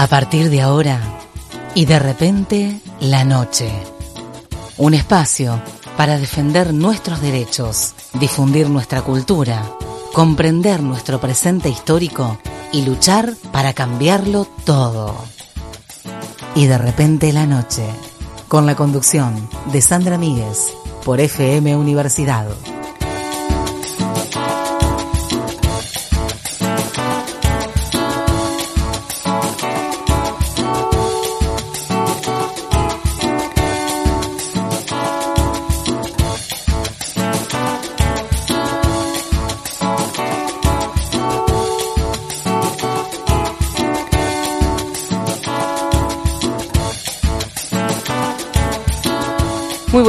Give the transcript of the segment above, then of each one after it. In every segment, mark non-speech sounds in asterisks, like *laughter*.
A partir de ahora y de repente la noche. Un espacio para defender nuestros derechos, difundir nuestra cultura, comprender nuestro presente histórico y luchar para cambiarlo todo. Y de repente la noche, con la conducción de Sandra Míguez por FM Universidad.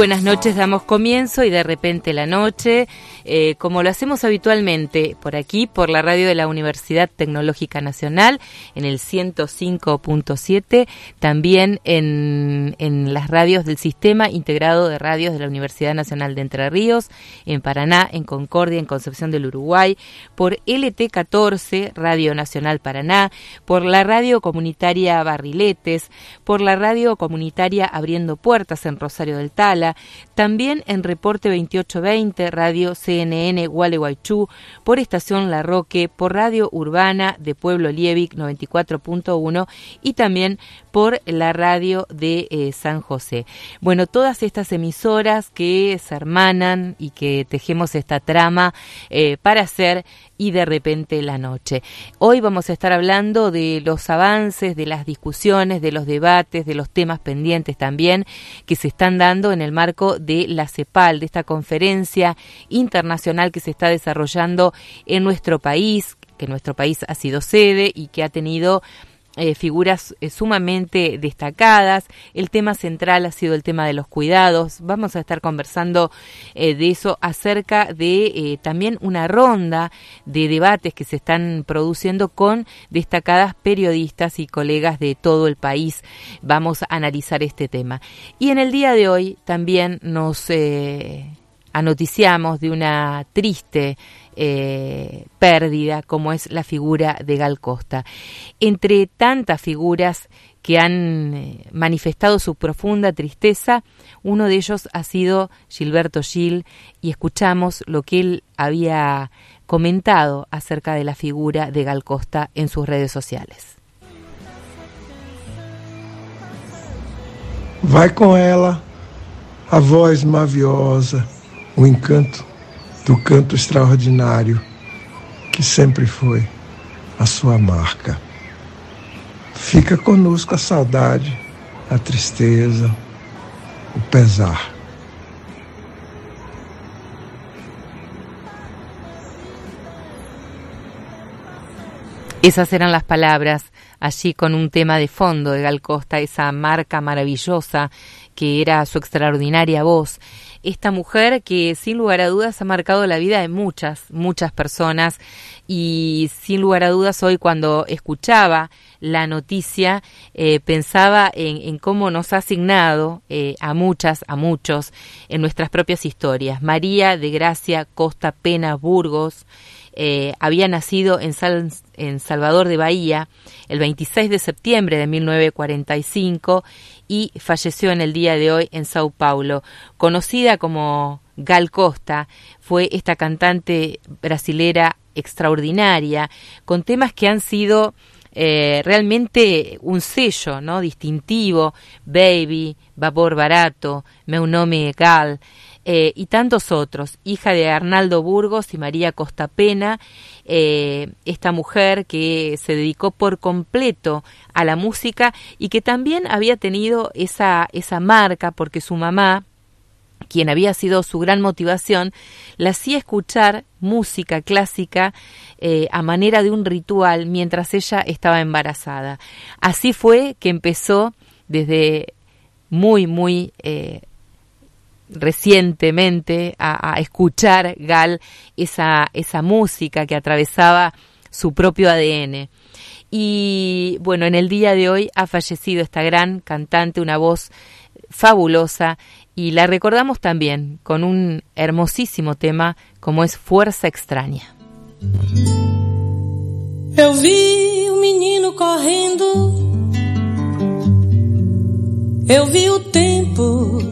Buenas noches, damos comienzo y de repente la noche, eh, como lo hacemos habitualmente por aquí, por la radio de la Universidad Tecnológica Nacional, en el 105.7, también en, en las radios del Sistema Integrado de Radios de la Universidad Nacional de Entre Ríos, en Paraná, en Concordia, en Concepción del Uruguay, por LT14, Radio Nacional Paraná, por la radio comunitaria Barriletes, por la radio comunitaria Abriendo Puertas en Rosario del También en Reporte 2820, Radio CNN Gualeguaychú, por Estación La Roque, por Radio Urbana de Pueblo Lievic 94.1 y también por la radio de eh, San José. Bueno, todas estas emisoras que se hermanan y que tejemos esta trama eh, para hacer y de repente la noche. Hoy vamos a estar hablando de los avances, de las discusiones, de los debates, de los temas pendientes también que se están dando en el marco de la CEPAL, de esta conferencia internacional que se está desarrollando en nuestro país, que nuestro país ha sido sede y que ha tenido eh, figuras eh, sumamente destacadas. El tema central ha sido el tema de los cuidados. Vamos a estar conversando eh, de eso acerca de también una ronda de debates que se están produciendo con destacadas periodistas y colegas de todo el país. Vamos a analizar este tema. Y en el día de hoy también nos anoticiamos de una triste eh, pérdida como es la figura de Gal Costa. Entre tantas figuras que han eh, manifestado su profunda tristeza, uno de ellos ha sido Gilberto Gil y escuchamos lo que él había comentado acerca de la figura de Gal Costa en sus redes sociales. Vai com ela a voz maviosa, o encanto do canto extraordinário que sempre foi a sua marca. Fica conosco a saudade, a tristeza, o pesar. Esas eran las palabras allí con un tema de fondo de Gal Costa, esa marca maravillosa que era su extraordinaria voz esta mujer que sin lugar a dudas ha marcado la vida de muchas, muchas personas y sin lugar a dudas hoy cuando escuchaba la noticia eh, pensaba en, cómo nos ha asignado eh, a muchas, a muchos en nuestras propias historias. María de Gracia Costa Pena Burgos, eh, había nacido en, en Salvador de Bahía el 26 de septiembre de 1945 y falleció en el día de hoy en Sao Paulo. Conocida como Gal Costa, fue esta cantante brasilera extraordinaria, con temas que han sido eh, realmente un sello ¿no? distintivo, Baby, Vapor Barato, Meu Nome Gal, eh, y tantos otros, hija de Arnaldo Burgos y María Costapena, eh, esta mujer que se dedicó por completo a la música y que también había tenido esa, esa marca porque su mamá, quien había sido su gran motivación, la hacía escuchar música clásica eh, a manera de un ritual mientras ella estaba embarazada. Así fue que empezó desde muy, muy recientemente a, escuchar Gal esa, esa música que atravesaba su propio ADN. Y bueno, en el día de hoy ha fallecido esta gran cantante, una voz fabulosa, y la recordamos también con un hermosísimo tema como es Fuerza Extraña. Eu vi um menino correndo Eu vi o tempo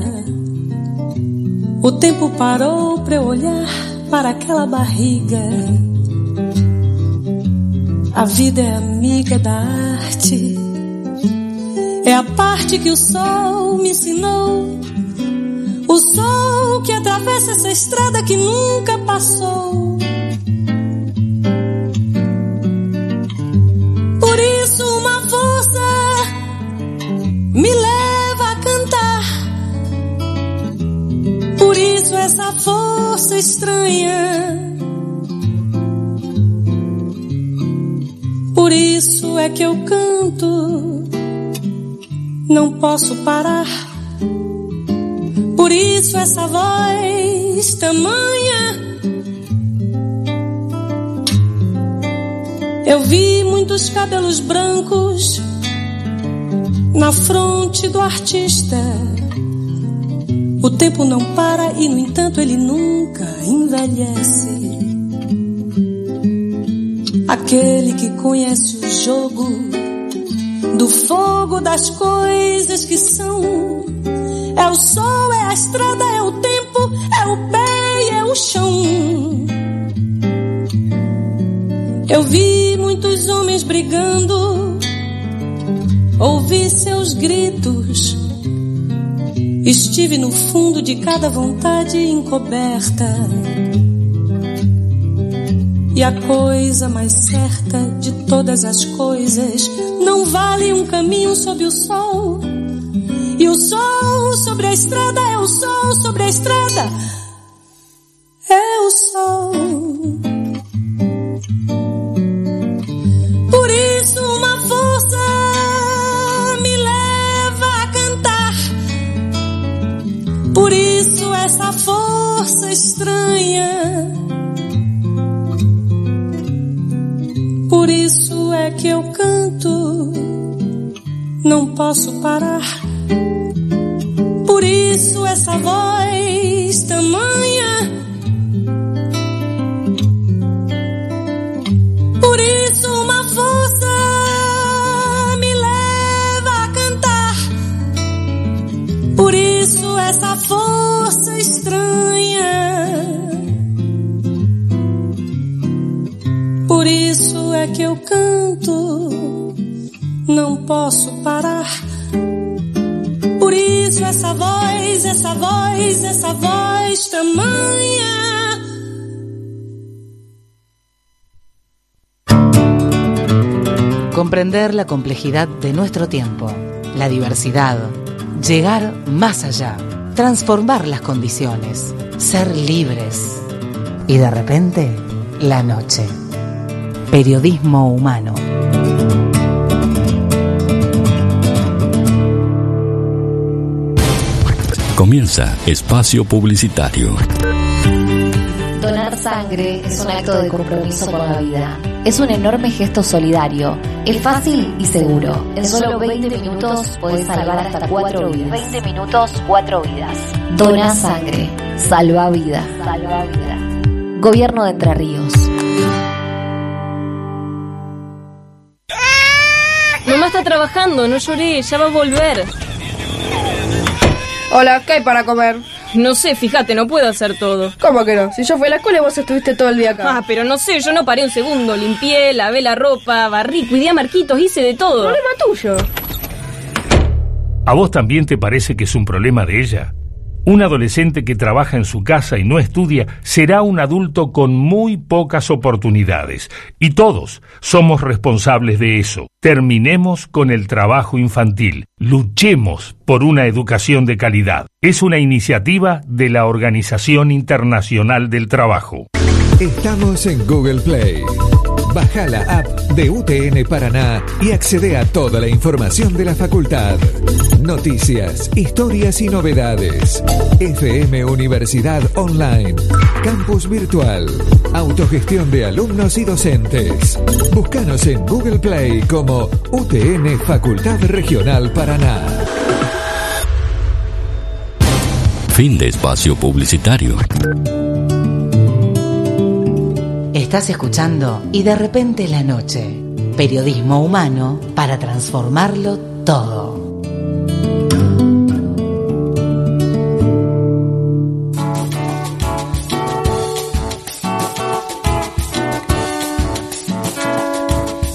o tempo parou para eu olhar para aquela barriga. A vida é amiga da arte. É a parte que o sol me ensinou. O sol que atravessa essa estrada que nunca passou. Essa força estranha. Por isso é que eu canto, não posso parar. Por isso essa voz tamanha. Eu vi muitos cabelos brancos na fronte do artista o tempo não para e, no entanto, ele nunca envelhece. Aquele que conhece o jogo do fogo das coisas que são. É o sol, é a estrada, é o tempo, é o pé e é o chão. Eu vi muitos homens brigando, ouvi seus gritos Estive no fundo de cada vontade encoberta. E a coisa mais certa de todas as coisas não vale um caminho sob o sol. E o sol sobre a estrada é o sol sobre a estrada. Posso parar. Por isso essa voz tamanha. Por isso uma força me leva a cantar. Por isso essa força estranha. Posso parar. Por isso essa voz, essa voz, essa voz tamanha. Comprender la complejidad de nuestro tiempo, la diversidad, llegar más allá transformar las condiciones, ser libres. Y de repente, la noche. Periodismo humano. Comienza espacio publicitario. Donar sangre es un acto de compromiso con la vida. Es un enorme gesto solidario. Es fácil y seguro. En solo 20 minutos puedes salvar hasta 4 vidas. 20 minutos, 4 vidas. Dona sangre. Salva vida. Salva vida. Gobierno de Entre Ríos. Mamá está trabajando, no lloré, ya va a volver. Hola, ¿qué hay para comer? No sé, fíjate, no puedo hacer todo. ¿Cómo que no? Si yo fui a la escuela y vos estuviste todo el día acá. Ah, pero no sé, yo no paré un segundo. Limpié, lavé la ropa, barrí, cuidé a Marquitos, hice de todo. Problema tuyo. ¿A vos también te parece que es un problema de ella? Un adolescente que trabaja en su casa y no estudia será un adulto con muy pocas oportunidades. Y todos somos responsables de eso. Terminemos con el trabajo infantil. Luchemos por una educación de calidad. Es una iniciativa de la Organización Internacional del Trabajo. Estamos en Google Play. Baja la app de UTN Paraná y accede a toda la información de la facultad. Noticias, historias y novedades. FM Universidad Online. Campus Virtual. Autogestión de alumnos y docentes. Búscanos en Google Play como UTN Facultad Regional Paraná. Fin de espacio publicitario. Estás escuchando y de repente la noche. Periodismo humano para transformarlo todo.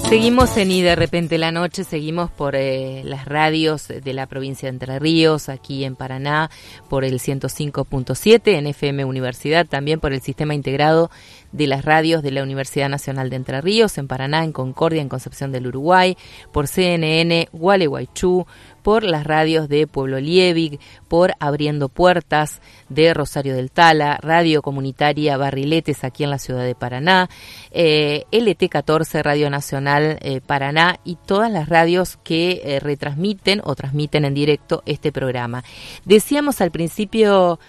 Seguimos en Y de repente la noche, seguimos por eh, las radios de la provincia de Entre Ríos, aquí en Paraná, por el 105.7, en FM Universidad, también por el sistema integrado de las radios de la Universidad Nacional de Entre Ríos, en Paraná, en Concordia, en Concepción del Uruguay, por CNN, Gualeguaychú, por las radios de Pueblo Liebig, por Abriendo Puertas de Rosario del Tala, Radio Comunitaria Barriletes aquí en la ciudad de Paraná, eh, LT14 Radio Nacional eh, Paraná y todas las radios que eh, retransmiten o transmiten en directo este programa. Decíamos al principio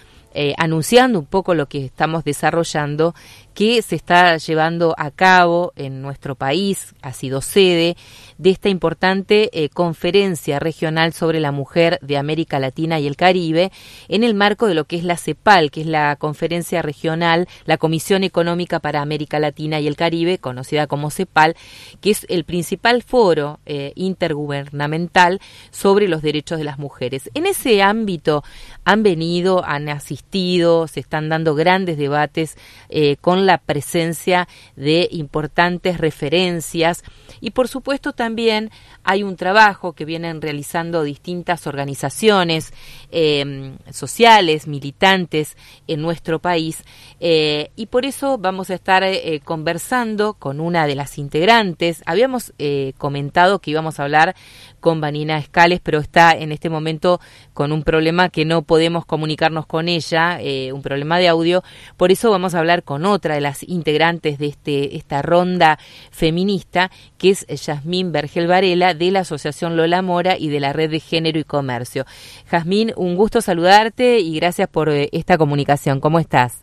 anunciando un poco lo que estamos desarrollando, que se está llevando a cabo en nuestro país, ha sido sede de esta importante eh, conferencia regional sobre la mujer de América Latina y el Caribe en el marco de lo que es la CEPAL, que es la conferencia regional, la Comisión Económica para América Latina y el Caribe, conocida como CEPAL, que es el principal foro eh, intergubernamental sobre los derechos de las mujeres. En ese ámbito han venido, han asistido, se están dando grandes debates eh, con la presencia de importantes referencias y por supuesto también hay un trabajo que vienen realizando distintas organizaciones eh, sociales, militantes en nuestro país eh, y por eso vamos a estar eh, conversando con una de las integrantes. Habíamos eh, comentado que íbamos a hablar con Vanina Escales, pero está en este momento con un problema que no podemos comunicarnos con ella, un problema de audio. Por eso vamos a hablar con otra de las integrantes de este, esta ronda feminista, que es Yasmín Vergel Varela, de la Asociación Lola Mora y de la Red de Género y Comercio. Jazmín, un gusto saludarte y gracias por eh, esta comunicación. ¿Cómo estás?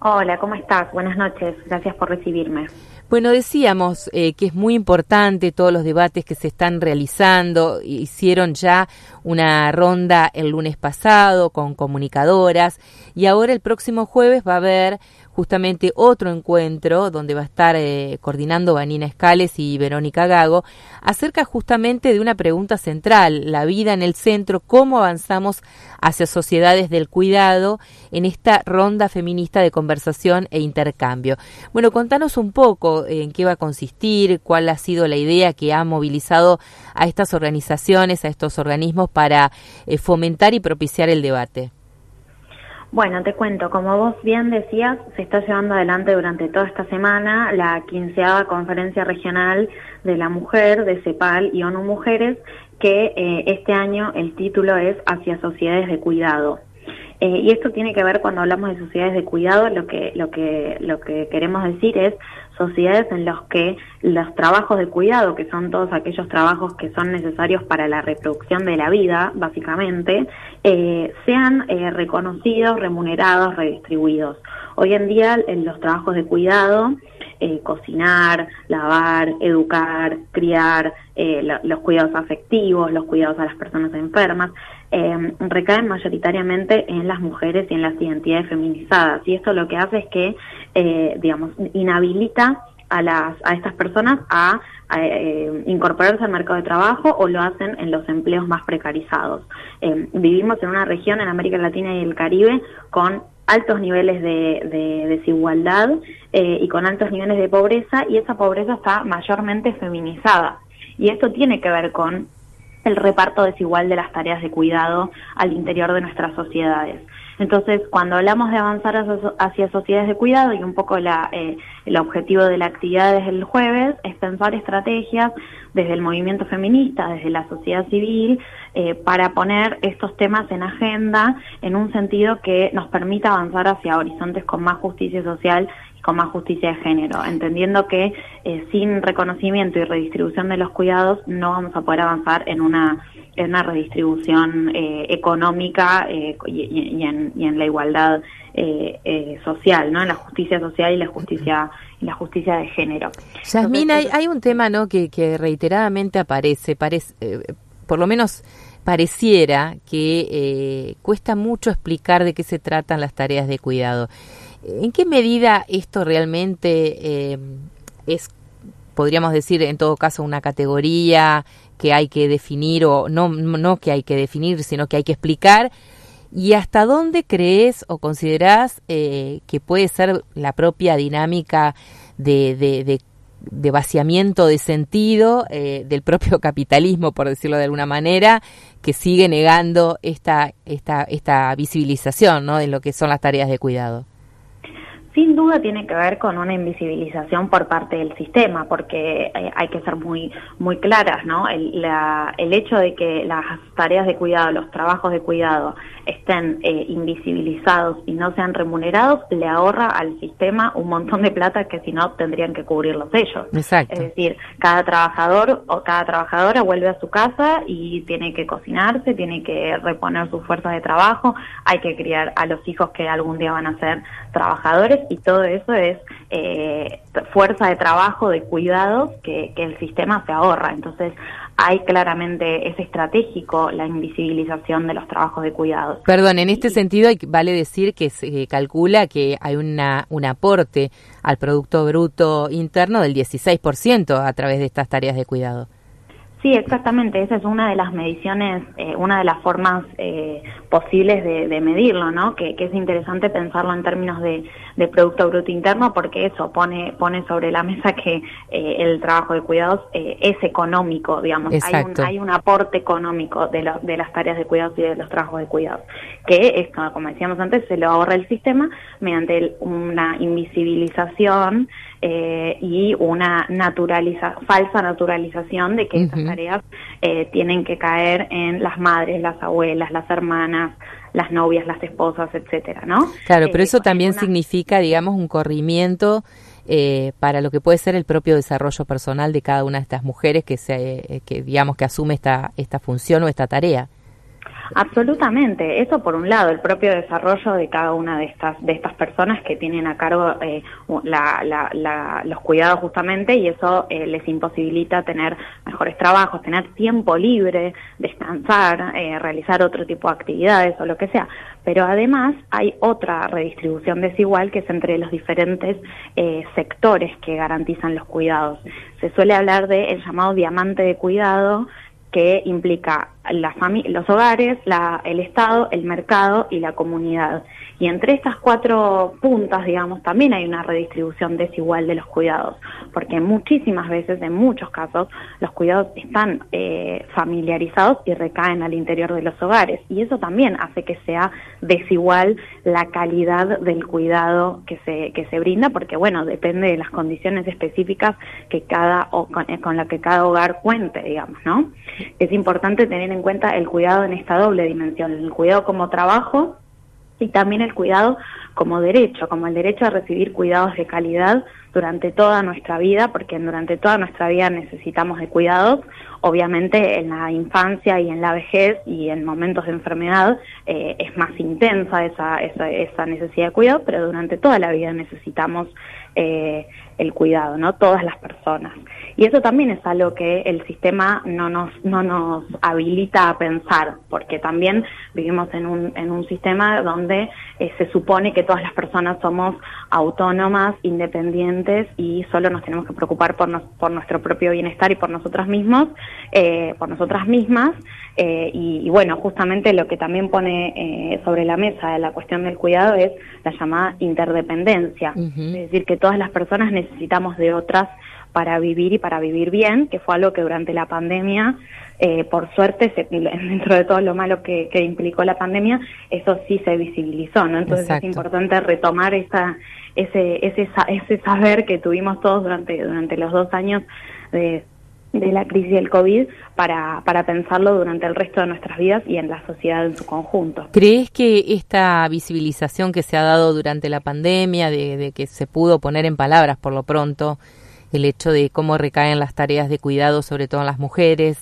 Hola, ¿cómo estás? Buenas noches. Gracias por recibirme. Bueno, decíamos eh, que es muy importante todos los debates que se están realizando. Hicieron ya una ronda el lunes pasado con comunicadoras y ahora el próximo jueves va a haber justamente otro encuentro donde va a estar eh, coordinando Vanina Escales y Verónica Gago acerca justamente de una pregunta central, la vida en el centro, cómo avanzamos hacia sociedades del cuidado en esta ronda feminista de conversación e intercambio. Bueno, contanos un poco en qué va a consistir, cuál ha sido la idea que ha movilizado a estas organizaciones, a estos organismos para eh, fomentar y propiciar el debate. Bueno, te cuento, como vos bien decías, se está llevando adelante durante toda esta semana la quinceava conferencia regional de la mujer de CEPAL y ONU Mujeres, que eh, este año el título es Hacia Sociedades de Cuidado. Eh, y esto tiene que ver cuando hablamos de sociedades de cuidado, lo que, lo que, lo que queremos decir es sociedades en las que los trabajos de cuidado, que son todos aquellos trabajos que son necesarios para la reproducción de la vida, básicamente, eh, sean eh, reconocidos, remunerados, redistribuidos. Hoy en día en los trabajos de cuidado, eh, cocinar, lavar, educar, criar, eh, los cuidados afectivos, los cuidados a las personas enfermas, eh, recaen mayoritariamente en las mujeres y en las identidades feminizadas. Y esto lo que hace es que, eh, digamos, inhabilita a, las, a estas personas a, incorporarse al mercado de trabajo o lo hacen en los empleos más precarizados. Eh, vivimos en una región en América Latina y el Caribe con altos niveles de, de desigualdad eh, y con altos niveles de pobreza y esa pobreza está mayormente feminizada. Y esto tiene que ver con el reparto desigual de las tareas de cuidado al interior de nuestras sociedades. Entonces, cuando hablamos de avanzar hacia sociedades de cuidado y un poco la, eh, el objetivo de la actividad desde el jueves es pensar estrategias desde el movimiento feminista, desde la sociedad civil, eh, para poner estos temas en agenda en un sentido que nos permita avanzar hacia horizontes con más justicia social con más justicia de género, entendiendo que eh, sin reconocimiento y redistribución de los cuidados no vamos a poder avanzar en una en una redistribución eh, económica eh, y, en, y, en, la igualdad social, ¿no? En la justicia social y la justicia y la justicia de género. Yasmín, hay, hay, un tema, ¿no? Que, que reiteradamente aparece, parece, por lo menos pareciera que cuesta mucho explicar de qué se tratan las tareas de cuidado. ¿En qué medida esto realmente eh, es, podríamos decir, en todo caso, una categoría que hay que definir o no, no que hay que definir, sino que hay que explicar? ¿Y hasta dónde crees o considerás eh, que puede ser la propia dinámica de, de, vaciamiento de sentido eh, del propio *laughs* capitalismo, por decirlo de alguna manera, que sigue negando esta, esta, esta visibilización ¿no? de lo que son las tareas de cuidado? Sin duda tiene que ver con una invisibilización por parte del sistema, porque eh, hay que ser muy muy claras, ¿no? El, el hecho de que las tareas de cuidado, los trabajos de cuidado estén eh, invisibilizados y no sean remunerados, le ahorra al sistema un montón de plata que si no tendrían que cubrirlos ellos. Exacto. Es decir, cada trabajador o cada trabajadora vuelve a su casa y tiene que cocinarse, tiene que reponer sus fuerzas de trabajo, hay que criar a los hijos que algún día van a ser trabajadores y todo eso es eh, fuerza de trabajo, de cuidados que, el sistema se ahorra. Entonces hay claramente, es estratégico la invisibilización de los trabajos de cuidados. Perdón, en este sentido vale decir que se calcula que hay una, un aporte al Producto Bruto Interno del 16% a través de estas tareas de cuidado. Sí, exactamente. Esa es una de las mediciones, eh, una de las formas eh, posibles de, medirlo, ¿no? Que, es interesante pensarlo en términos de, Producto Bruto Interno porque eso pone, pone sobre la mesa que eh, el trabajo de cuidados es económico, digamos. Hay un, hay un, aporte económico de, de las tareas de cuidados y de los trabajos de cuidados, que es, como decíamos antes, se lo ahorra el sistema mediante una invisibilización eh, y una naturaliza falsa naturalización de que esas tareas eh, tienen que caer en las madres, las abuelas, las hermanas, las novias, las esposas, etcétera, ¿no? Claro, pero eh, eso también significa, digamos, un corrimiento para lo que puede ser el propio desarrollo personal de cada una de estas mujeres que se, que digamos que asume esta esta función o esta tarea. Absolutamente, eso por un lado, el propio desarrollo de cada una de estas de estas personas que tienen a cargo eh, los cuidados justamente y eso eh, les imposibilita tener mejores trabajos, tener tiempo libre, descansar, eh, realizar otro tipo de actividades o lo que sea. Pero además hay otra redistribución desigual que es entre los diferentes sectores que garantizan los cuidados. Se suele hablar de el llamado diamante de cuidado que implica los hogares, el Estado, el mercado y la comunidad. Y entre estas cuatro puntas, digamos, también hay una redistribución desigual de los cuidados, porque muchísimas veces, en muchos casos, los cuidados están eh, familiarizados y recaen al interior de los hogares. Y eso también hace que sea desigual la calidad del cuidado que se, que se brinda, porque, bueno, depende de las condiciones específicas que cada, con, eh, con la que cada hogar cuente, digamos, ¿no? Es importante tener en cuenta el cuidado en esta doble dimensión, el cuidado como trabajo y también el cuidado como derecho, como el derecho a recibir cuidados de calidad durante toda nuestra vida, porque durante toda nuestra vida necesitamos de cuidados, obviamente en la infancia y en la vejez y en momentos de enfermedad eh, es más intensa esa, esa, esa, necesidad de cuidado, pero durante toda la vida necesitamos eh, el cuidado, ¿no? Todas las personas. Y eso también es algo que el sistema no nos, no nos habilita a pensar, porque también vivimos en un, en un sistema donde eh, se supone que todas las personas somos autónomas, independientes y solo nos tenemos que preocupar por, por nuestro propio bienestar y por nosotras mismos, eh, por nosotras mismas. Eh, y, bueno, justamente lo que también pone sobre la mesa la cuestión del cuidado es la llamada interdependencia, es decir, que todas las personas necesitamos de otras para vivir y para vivir bien, que fue algo que durante la pandemia, eh, por suerte, *laughs* dentro de todo lo malo que, implicó la pandemia, eso sí se visibilizó, ¿no? Entonces es importante retomar esa, ese, ese, ese saber que tuvimos todos durante, durante los dos años de de la crisis del COVID para, para pensarlo durante el resto de nuestras vidas y en la sociedad en su conjunto. ¿Crees que esta visibilización que se ha dado durante la pandemia, de, que se pudo poner en palabras por lo pronto, el hecho de cómo recaen las tareas de cuidado, sobre todo en las mujeres,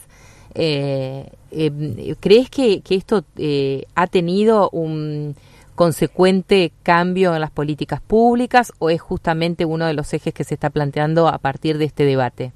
eh, eh, ¿crees que, que esto eh, ha tenido un consecuente cambio en las políticas públicas o es justamente uno de los ejes que se está planteando a partir de este debate?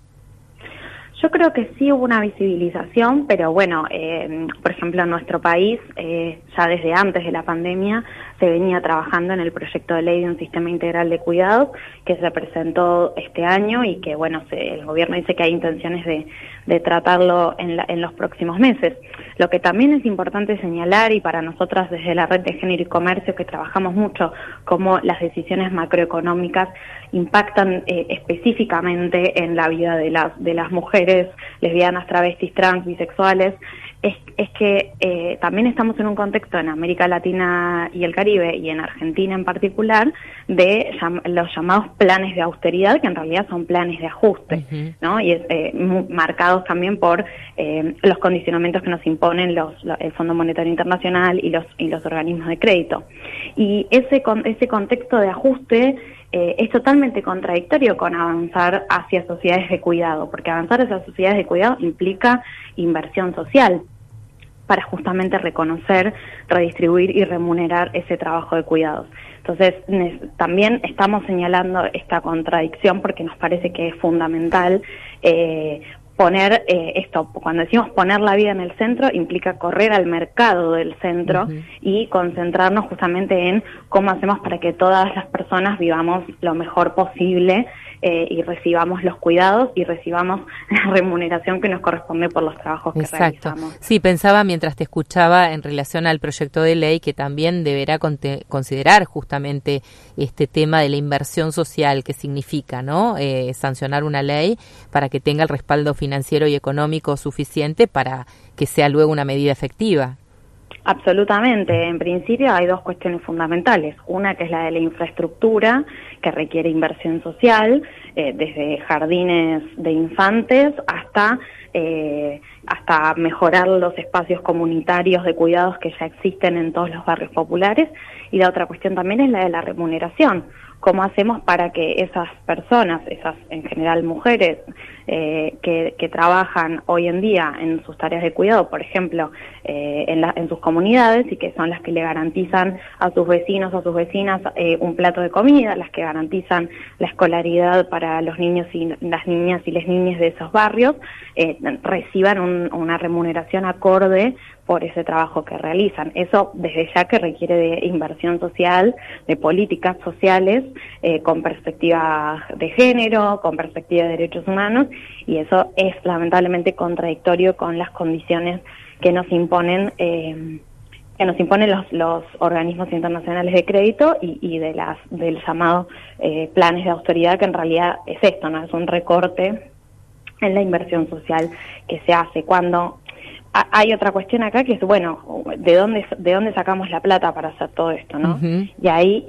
Yo creo que sí hubo una visibilización, pero bueno, eh, por ejemplo, en nuestro país, eh, ya desde antes de la pandemia, se venía trabajando en el proyecto de ley de un sistema integral de cuidados que se presentó este año y que, bueno, el gobierno dice que hay intenciones de, de tratarlo en, en, los próximos meses. Lo que también es importante señalar, y para nosotras desde la red de género y comercio, que trabajamos mucho cómo las decisiones macroeconómicas impactan eh, específicamente en la vida de las, de las mujeres lesbianas, travestis, trans, bisexuales, es, que eh, también estamos en un contexto en América Latina y el Caribe y en Argentina en particular de los llamados planes de austeridad que en realidad son planes de ajuste, ¿no? Y es, eh, marcados también por eh, los condicionamientos que nos imponen los, el Fondo Monetario Internacional y los y los organismos de crédito. Y ese ese contexto de ajuste es totalmente contradictorio con avanzar hacia sociedades de cuidado, porque avanzar hacia sociedades de cuidado implica inversión social para justamente reconocer, redistribuir y remunerar ese trabajo de cuidados. Entonces, también estamos señalando esta contradicción porque nos parece que es fundamental eh, poner eh, esto, cuando decimos poner la vida en el centro, implica correr al mercado del centro y concentrarnos justamente en cómo hacemos para que todas las personas vivamos lo mejor posible eh, y recibamos los cuidados y recibamos *laughs* la remuneración que nos corresponde por los trabajos que Exacto. Sí, pensaba mientras te escuchaba en relación al proyecto de ley que también deberá considerar justamente este tema de la inversión social que significa, ¿no? Eh, sancionar una ley para que tenga el respaldo financiero y económico suficiente para que sea luego una medida efectiva. Absolutamente. En principio hay dos cuestiones fundamentales. Una que es la de la infraestructura, que requiere inversión social, eh, desde jardines de infantes hasta, eh, hasta mejorar los espacios comunitarios de cuidados que ya existen en todos los barrios populares. Y la otra cuestión también es la de la remuneración cómo hacemos para que esas personas, esas en general mujeres eh, que, trabajan hoy en día en sus tareas de cuidado, por ejemplo, eh, en, sus comunidades y que son las que le garantizan a sus vecinos o a sus vecinas eh, un plato de comida, las que garantizan la escolaridad para los niños y las niñas y las niñas de esos barrios, reciban una remuneración acorde por ese trabajo que realizan. Eso desde ya que requiere de inversión social, de políticas sociales con perspectiva de género, con perspectiva de derechos humanos y eso es lamentablemente contradictorio con las condiciones que nos imponen eh, que nos imponen los, los organismos internacionales de crédito y, y de las del llamado eh, planes de austeridad que en realidad es esto no es un recorte en la inversión social que se hace cuando hay otra cuestión acá que es, bueno, ¿de dónde, de dónde sacamos la plata para hacer todo esto, no? Y ahí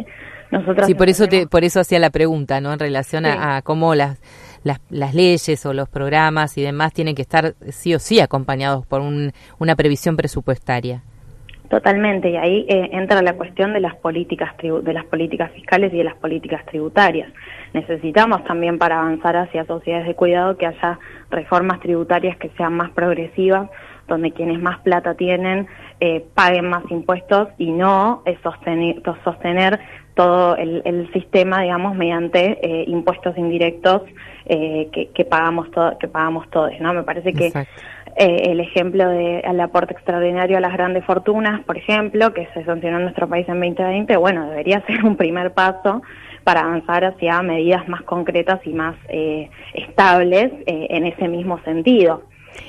nosotros... Sí, por eso, te, por eso hacía la pregunta, ¿no? En relación a, cómo las, las, las, leyes o los programas y demás tienen que estar sí o sí acompañados por un, una previsión presupuestaria. Totalmente, y ahí eh, entra la cuestión de las políticas de las políticas fiscales y de las políticas tributarias. Necesitamos también para avanzar hacia sociedades de cuidado que haya reformas tributarias que sean más progresivas, donde quienes más plata tienen eh, paguen más impuestos y no eh, sostener, sostener todo el, sistema, digamos, mediante eh, impuestos indirectos que, que, pagamos que pagamos todos, ¿no? Me parece que el ejemplo del aporte extraordinario a las grandes fortunas, por ejemplo, que se sancionó en nuestro país en 2020, bueno, debería *laughs* ser un primer paso para avanzar hacia medidas más concretas y más estables en ese mismo sentido.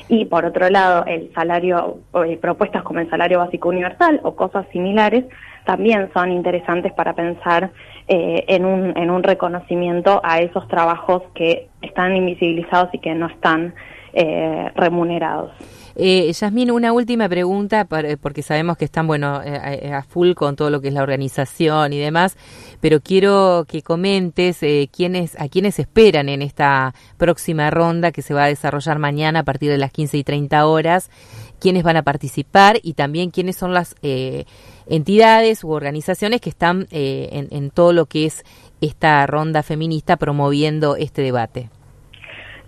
Y por otro lado, el salario, eh, propuestas como el salario básico universal o cosas similares también son interesantes para pensar eh, en, un, en un reconocimiento a esos trabajos que están invisibilizados y que no están eh, remunerados. Eh, Yasmín, una última pregunta, porque sabemos que están, bueno, eh, a full con todo lo que es la organización y demás, pero quiero que comentes eh, quiénes, a quiénes esperan en esta próxima ronda que se va a desarrollar mañana a partir de las 15 y 30 horas, quiénes van a participar y también quiénes son las eh, entidades u organizaciones que están eh, en, en todo lo que es esta ronda feminista promoviendo este debate.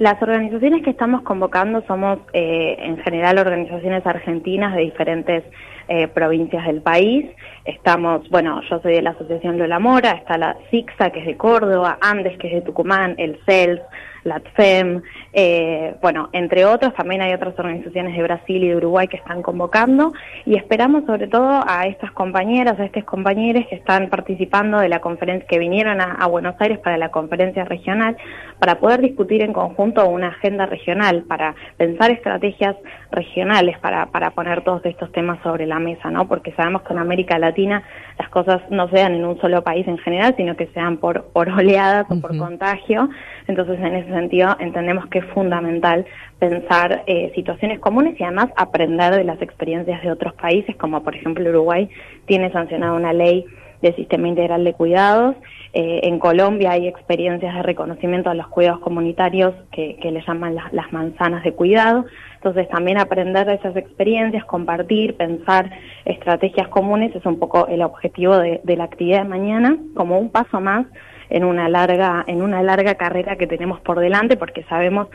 Las organizaciones que estamos convocando somos eh, en general organizaciones argentinas de diferentes eh, provincias del país. Estamos, bueno, yo soy de la Asociación Lola Mora, está la SIXA, que es de Córdoba, Andes, que es de Tucumán, el CELS, la TFEM, eh, bueno, entre otros, también hay otras organizaciones de Brasil y de Uruguay que están convocando y esperamos sobre todo a estas compañeras, a estos compañeros que están participando de la conferencia, que vinieron a, a Buenos Aires para la conferencia regional, para poder discutir en conjunto una agenda regional, para pensar estrategias regionales, para, para poner todos estos temas sobre la mesa, ¿no? Porque sabemos que en América Latina las cosas no se dan en un solo país en general, sino que se dan por, por oleadas o por contagio. Entonces, en ese sentido, entendemos que es fundamental pensar eh, situaciones comunes y además aprender de las experiencias de otros países, como por ejemplo Uruguay tiene sancionada una ley de sistema integral de cuidados. Eh, en Colombia hay experiencias de reconocimiento a los cuidados comunitarios que, que le llaman la, las manzanas de cuidado. Entonces también aprender de esas experiencias, compartir, pensar estrategias comunes es un poco el objetivo de, de la actividad de mañana, como un paso más en una larga en una larga carrera que tenemos por delante porque sabemos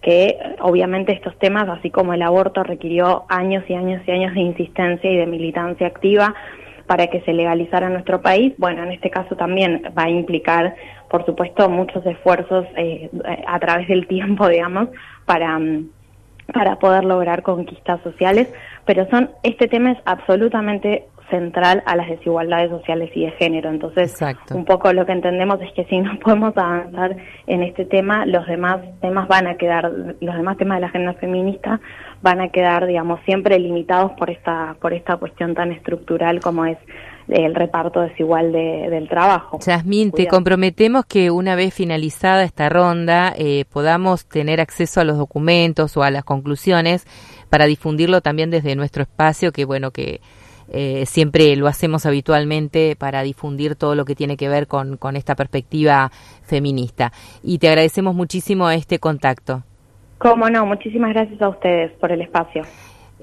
que obviamente estos temas así como el aborto requirió años y años y años de insistencia y de militancia activa para que se legalizara en nuestro país. Bueno en este caso también va a implicar por supuesto muchos esfuerzos eh, a través del tiempo *laughs* digamos para para poder lograr conquistas sociales, pero son este tema es absolutamente central a las desigualdades sociales y de género. Entonces, un poco lo que entendemos es que si no *laughs* podemos avanzar en este tema, los demás temas van a quedar, los demás temas de la agenda feminista van a quedar, digamos, siempre limitados por esta, por esta cuestión tan estructural como es el reparto desigual de, del trabajo. Yasmín, te comprometemos que una vez finalizada esta ronda eh, podamos tener acceso a los documentos o a las conclusiones para difundirlo también desde nuestro espacio, que bueno, que eh, siempre lo hacemos habitualmente para difundir todo lo que tiene que ver con, con esta perspectiva feminista. Y te agradecemos muchísimo este contacto. Cómo no, muchísimas gracias a ustedes por el espacio.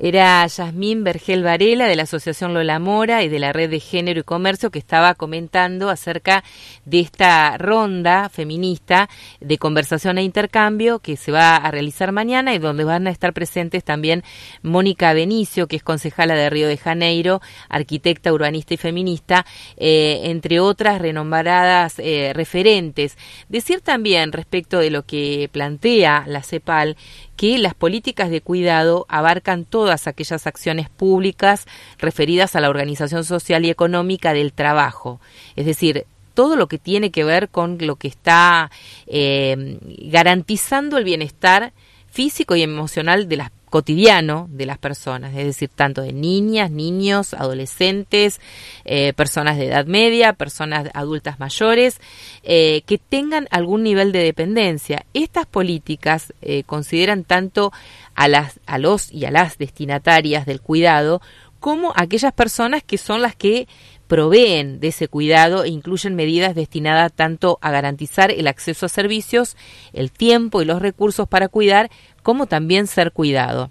Era Yasmín Vergel Varela de la Asociación Lola Mora y de la Red de Género y Comercio que estaba comentando acerca de esta ronda feminista de conversación e intercambio que se va a realizar mañana y donde van a estar presentes también Mónica Benicio, que es concejala de Río de Janeiro, arquitecta, urbanista y feminista, eh, entre otras renombradas eh, referentes. Decir también respecto de lo que plantea la CEPAL que las políticas de cuidado abarcan todas aquellas acciones públicas referidas a la organización social y económica del trabajo. Es decir, todo lo que tiene que ver con lo que está eh, garantizando el bienestar físico y emocional de las cotidiano de las personas, es decir, tanto de niñas, niños, adolescentes, eh, personas de edad media, personas adultas mayores, eh, que tengan algún nivel de dependencia. Estas políticas eh, consideran tanto a, las, a los y a las destinatarias del cuidado como aquellas personas que son las que proveen de ese cuidado e incluyen medidas destinadas tanto a garantizar el acceso a servicios, el tiempo y los recursos para cuidar, como también ser cuidado.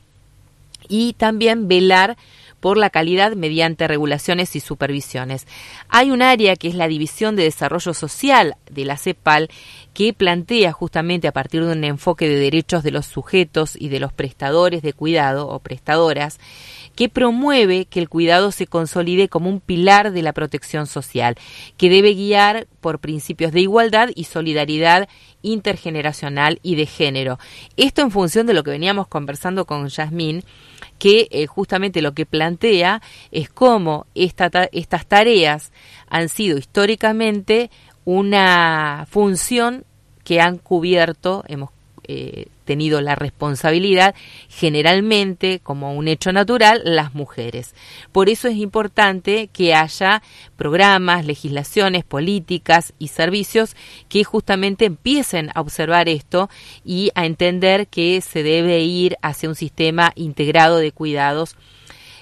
Y también velar por la calidad mediante regulaciones y supervisiones. Hay un área que es la División de Desarrollo Social de la CEPAL que plantea justamente a partir de un enfoque de derechos de los sujetos y de los prestadores de cuidado o prestadoras que promueve que el cuidado se consolide como un pilar de la protección social, que debe guiar por principios de igualdad y solidaridad intergeneracional y de género. Esto en función de lo que veníamos conversando con Yasmín, que eh, justamente lo que plantea es cómo estas tareas han sido históricamente una función que han cubierto, hemos eh, tenido la responsabilidad, generalmente, como un hecho natural, las mujeres. Por eso es importante que haya programas, legislaciones, políticas y servicios que justamente empiecen a observar esto y a entender que se debe ir hacia un sistema integrado de cuidados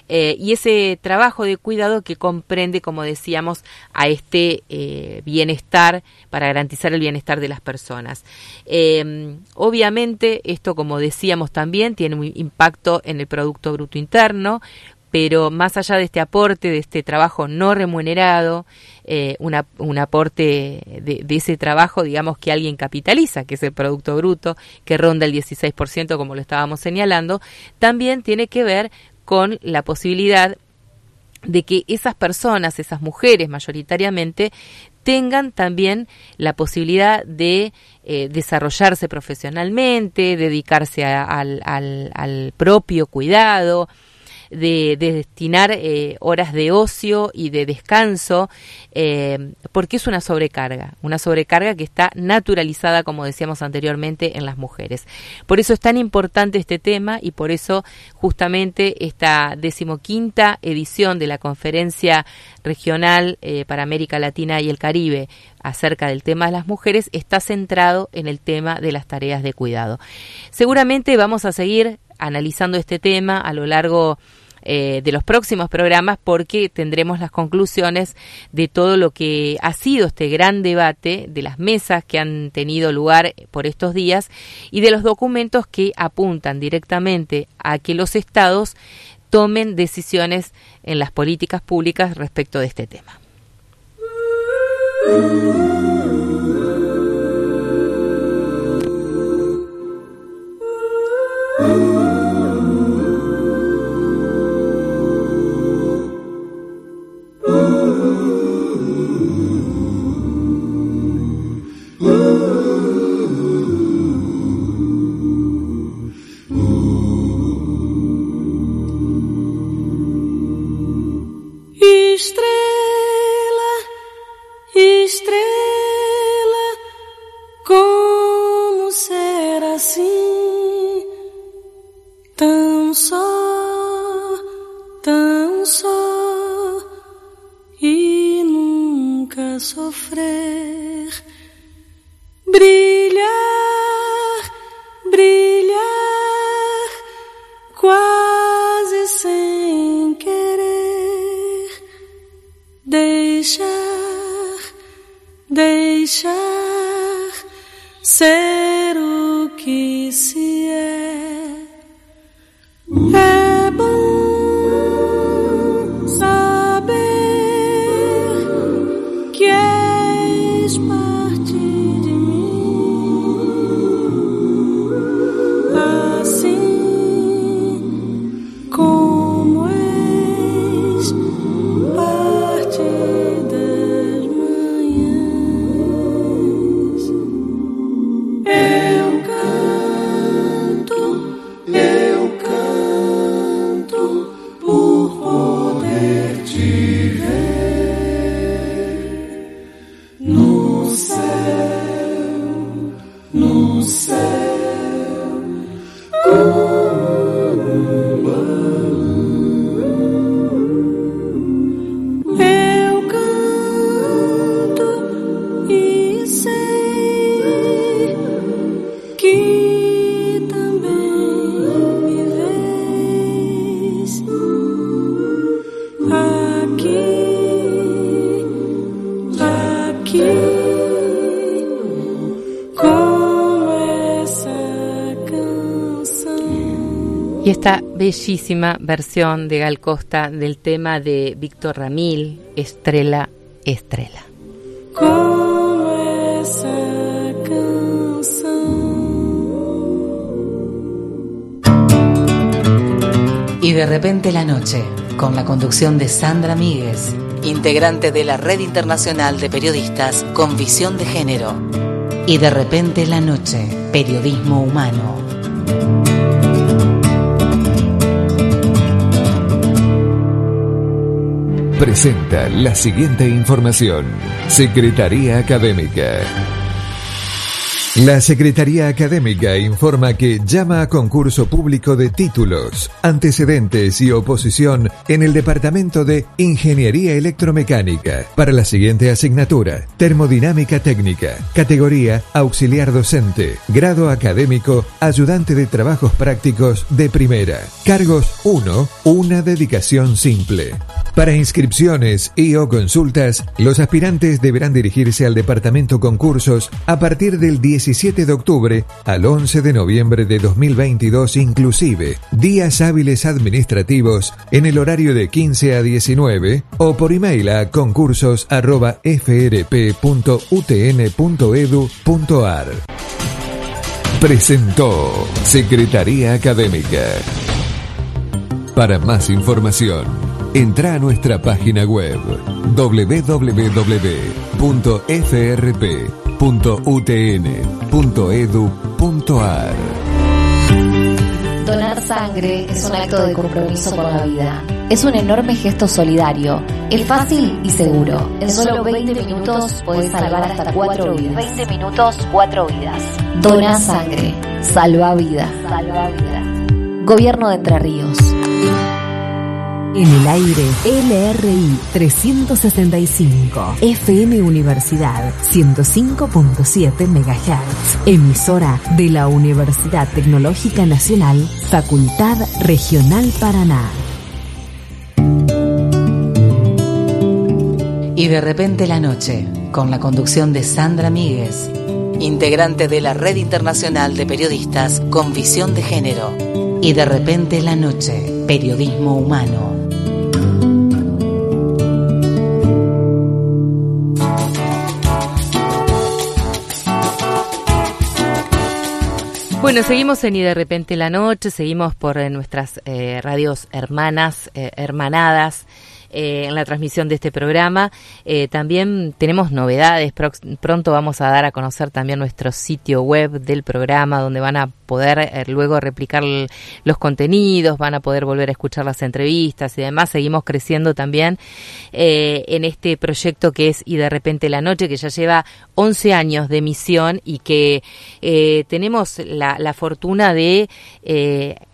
eh, y ese trabajo de cuidado que comprende, como decíamos, a este eh, bienestar para garantizar el bienestar de las personas. Em, obviamente, esto, como decíamos también, tiene un impacto en el Producto Bruto Interno, pero más allá de este aporte, de este trabajo no remunerado, eh, un aporte de, ese trabajo, digamos, que alguien capitaliza, que es el Producto Bruto, que ronda el 16%, como lo estábamos señalando, también tiene que ver con la posibilidad de que esas personas, esas mujeres mayoritariamente, tengan también la posibilidad de eh, desarrollarse profesionalmente, dedicarse al, al, propio cuidado, de, destinar eh, horas de ocio y de descanso, eh, porque es una sobrecarga, una sobrecarga que está naturalizada, como decíamos anteriormente, en las mujeres. Por eso es tan importante este tema y por eso justamente esta decimoquinta edición de la conferencia regional eh, para América Latina y el Caribe acerca del tema de las mujeres está centrado en el tema de las tareas de cuidado. Seguramente vamos a seguir analizando este tema a lo largo eh, de los próximos programas porque tendremos las conclusiones de todo lo que ha sido este gran debate, de las mesas que han tenido lugar por estos días y de los documentos que apuntan directamente a que los estados tomen decisiones en las políticas públicas respecto de este tema. Bellísima versión de Gal Costa del tema de Víctor Ramil, Estrella, Estrella. Y de repente la noche, con la conducción de Sandra Míguez, integrante de la Red Internacional de Periodistas con Visión de Género. Y de repente la noche, periodismo humano. Presenta la siguiente información. Secretaría Académica. La Secretaría Académica informa que llama a concurso público de títulos, antecedentes y oposición en el Departamento de Ingeniería Electromecánica para la siguiente asignatura: Termodinámica Técnica, categoría Auxiliar Docente, grado académico, ayudante de trabajos prácticos de primera. Cargos 1, una dedicación simple. Para inscripciones y o consultas, los aspirantes deberán dirigirse al Departamento Concursos a partir del 17 de octubre al 11 de noviembre de 2022 inclusive, días hábiles administrativos en el horario de 15 a 19 o por email a concursos.frp.utn.edu.ar. Presentó Secretaría Académica. Para más información, entra a nuestra página web www.frp.utn.edu.ar. Donar sangre es un acto de compromiso con la vida. Es un enorme gesto solidario. Es fácil y seguro. En solo 20 minutos puedes salvar hasta 4 vidas. 20 minutos, 4 vidas. Dona sangre. Salva vida. Salva vida. Gobierno de Entre Ríos. En el aire, LRI 365, FM Universidad 105.7 MHz, emisora de la Universidad Tecnológica Nacional, Facultad Regional Paraná. Y de repente la noche, con la conducción de Sandra Míguez, integrante de la Red Internacional de Periodistas con Visión de Género. Y de repente la noche, periodismo humano. Bueno, seguimos en Y de repente la noche, seguimos por eh, nuestras eh, radios hermanas, eh, hermanadas. Eh, en la transmisión de este programa. Eh, también tenemos novedades. Prox- pronto vamos a dar a conocer también nuestro sitio web del programa, donde van a poder eh, luego replicar los contenidos, van a poder volver a escuchar las entrevistas y demás. Seguimos creciendo también eh, en este proyecto que es Y de repente la noche, que ya lleva 11 años de emisión y que tenemos la, la fortuna de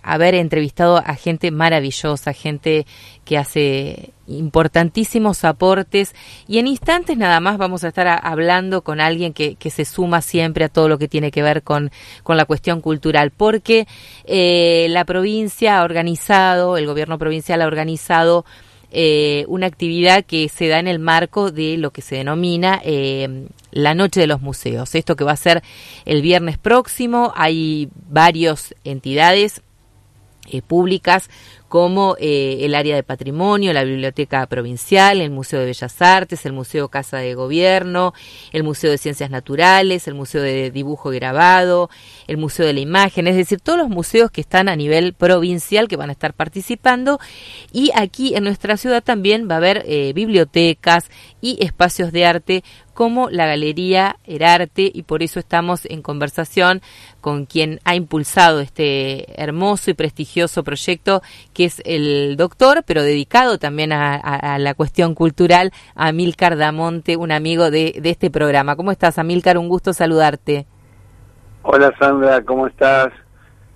haber entrevistado a gente maravillosa, gente que hace importantísimos aportes y en instantes nada más vamos a estar hablando con alguien que, que se suma siempre a todo lo que tiene que ver con, con la cuestión cultural, porque eh, la provincia ha organizado, el gobierno provincial ha organizado eh, una actividad que se da en el marco de lo que se denomina eh, la Noche de los Museos. Esto que va a ser el viernes próximo, hay varias entidades públicas como eh, el área de patrimonio, la Biblioteca Provincial, el Museo de Bellas Artes, el Museo Casa de Gobierno, el Museo de Ciencias Naturales, el Museo de Dibujo y Grabado, el Museo de la Imagen, es decir, todos los museos que están a nivel provincial que van a estar participando. Y aquí en nuestra ciudad también va a haber eh, bibliotecas y espacios de arte como la Galería Herarte y por eso estamos en conversación con quien ha impulsado este hermoso y prestigioso proyecto que es el doctor, pero dedicado también a, a- a la cuestión cultural, Amílcar Damonte, un amigo de, de este programa. ¿Cómo estás, Amílcar? Un gusto saludarte. Hola Sandra, ¿cómo estás?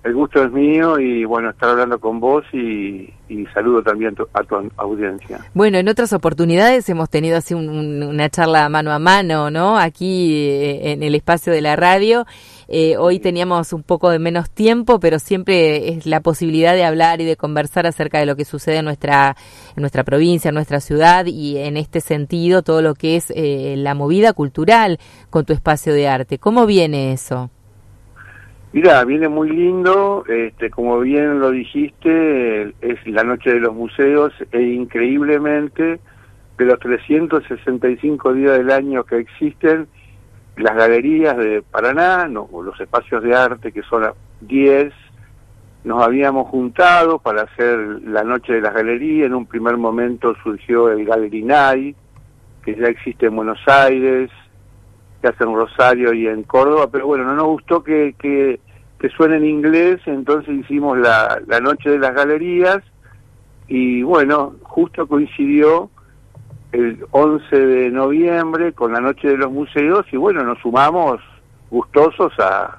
El gusto es mío y bueno, estar hablando con vos y, saludo también a tu audiencia. Bueno, en otras oportunidades hemos tenido así un- una charla mano a mano, ¿no? Aquí eh, en el espacio de la radio. Eh, hoy teníamos un poco de menos tiempo, pero siempre es la posibilidad de hablar y de conversar acerca de lo que sucede en nuestra, en nuestra provincia, en nuestra ciudad y en este sentido todo lo que es eh, la movida cultural con tu espacio de arte. ¿Cómo viene eso? Mira, viene muy lindo, este, como bien lo dijiste, es la noche de los museos e increíblemente de los 365 días del año que existen, las galerías de Paraná, o los espacios de arte que son 10, nos habíamos juntado para hacer la noche de las galerías, en un primer momento surgió el Gallery Night, que ya existe en Buenos Aires, que hace en Rosario y en Córdoba, pero bueno, no nos gustó que, que, que suene en inglés, entonces hicimos la, la noche de las galerías y bueno, justo coincidió el 11 de noviembre con la noche de los museos y bueno, nos sumamos gustosos a,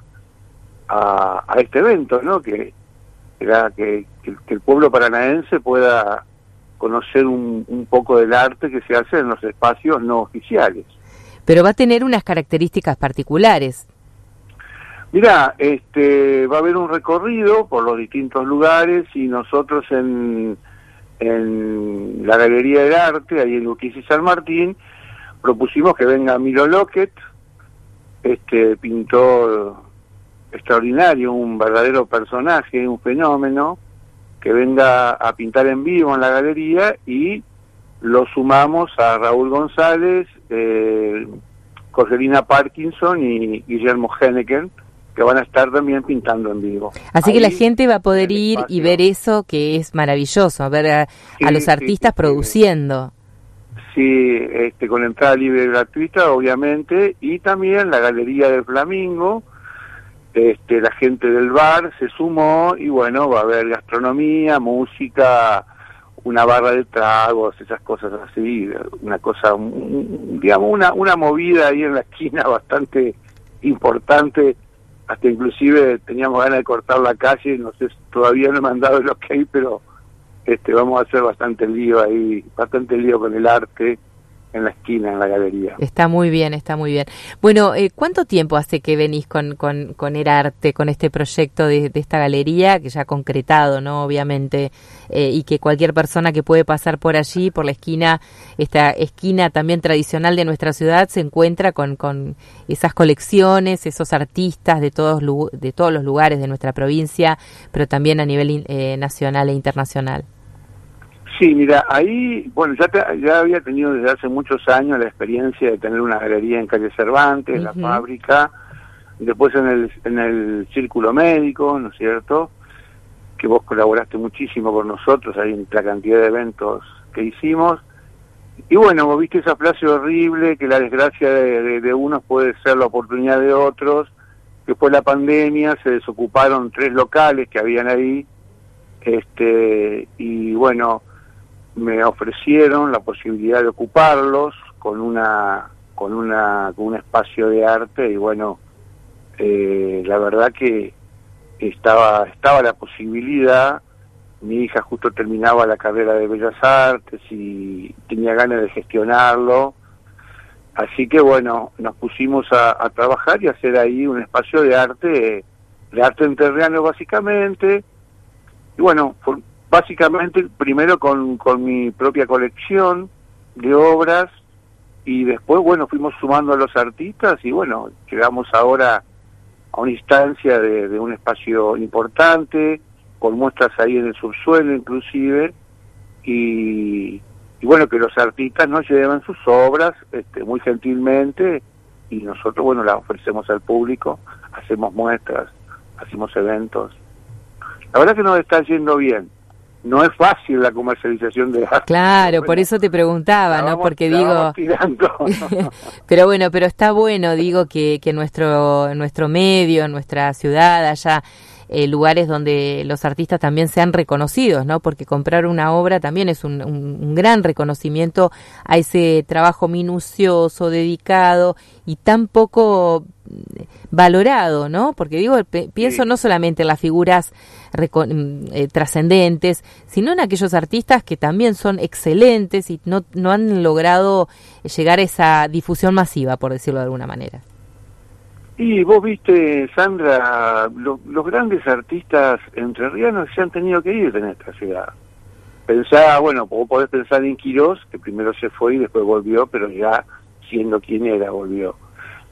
a, este evento, ¿no? Que que, que, que el pueblo paranaense pueda conocer un, un poco del arte que se hace en los espacios no oficiales. Pero va a tener unas características particulares. Mira, este, va a haber un recorrido por los distintos lugares y nosotros en, en la Galería del Arte, ahí en Urquiza y San Martín, propusimos que venga Milo Lockett, este pintor extraordinario, un verdadero personaje, un fenómeno, que venga a pintar en vivo en la galería y lo sumamos a Raúl González, eh, Jorgelina Parkinson y Guillermo Henneken, que van a estar también pintando en vivo. Así que la gente va a poder ir y ver eso que es maravilloso, a ver a, Sí, a los artistas sí. produciendo. Sí, este, con entrada libre y gratuita, obviamente, y también la Galería del Flamingo, este, la gente del bar se sumó y bueno, va a haber gastronomía, música, una barra de tragos, esas cosas así, una cosa, digamos, una, una movida ahí en la esquina *laughs* bastante importante, hasta inclusive teníamos ganas de cortar la calle, no sé, todavía no he mandado el ok, pero este, vamos a hacer bastante lío ahí, bastante lío con el arte en la esquina, en la galería. Está muy bien, está muy bien. Bueno, eh, ¿cuánto tiempo hace que venís con, con, con Erarte, con este proyecto de, de esta galería, que ya ha concretado, ¿no? Obviamente, eh, y que cualquier persona que puede pasar por allí, por la esquina, esta esquina también tradicional de nuestra ciudad, se encuentra con, con esas colecciones, esos artistas de todos, de todos los lugares de nuestra provincia, pero también a nivel eh, nacional e internacional. Sí, mira, ahí, bueno, ya, te- ya había tenido desde hace muchos años la experiencia de tener una galería en calle Cervantes, la fábrica, después en el, en el círculo médico, ¿no es cierto? Que vos colaboraste muchísimo con nosotros ahí en la cantidad de eventos que hicimos. Y bueno, vos viste esa frase horrible que la desgracia de, de- de unos puede ser la oportunidad de otros. Después de la pandemia se desocuparon tres locales que habían ahí. Este, y bueno, me ofrecieron la posibilidad de ocuparlos con una con una con un espacio de arte y bueno eh, la verdad que estaba estaba la posibilidad. Mi hija justo terminaba la carrera de bellas artes y tenía ganas de gestionarlo. Así que bueno nos pusimos a, a trabajar y a hacer ahí un espacio de arte de arte enterriano básicamente. Y bueno, básicamente primero con, con mi propia colección de obras y después, bueno, fuimos sumando a los artistas y bueno, llegamos ahora a una instancia de, un espacio importante, con muestras ahí en el subsuelo inclusive, y, y bueno, que los artistas nos lleven sus obras este, muy gentilmente y nosotros, bueno, las ofrecemos al público, hacemos muestras, hacemos eventos. La verdad que nos está yendo bien. No es fácil la comercialización de arte. Claro, por eso te preguntaba, La ¿no? vamos- Porque la digo... *laughs* pero bueno, pero está bueno, digo, que, que nuestro, nuestro medio, nuestra ciudad, haya eh, lugares donde los artistas también sean reconocidos, ¿no? Porque comprar una obra también es un, un- un gran reconocimiento a ese trabajo minucioso, dedicado y tan poco mm, valorado, ¿no? Porque digo, pienso no solamente en las figuras mm, eh, trascendentes, sino en aquellos artistas que también son excelentes y no, no han logrado llegar a esa difusión masiva, por decirlo de alguna manera. Y vos viste, Sandra, lo- los grandes artistas entrerrianos se han tenido que ir de nuestra ciudad. Pensá, bueno, vos podés pensar en Quirós, que primero se fue y después volvió, pero ya siendo quien era, volvió.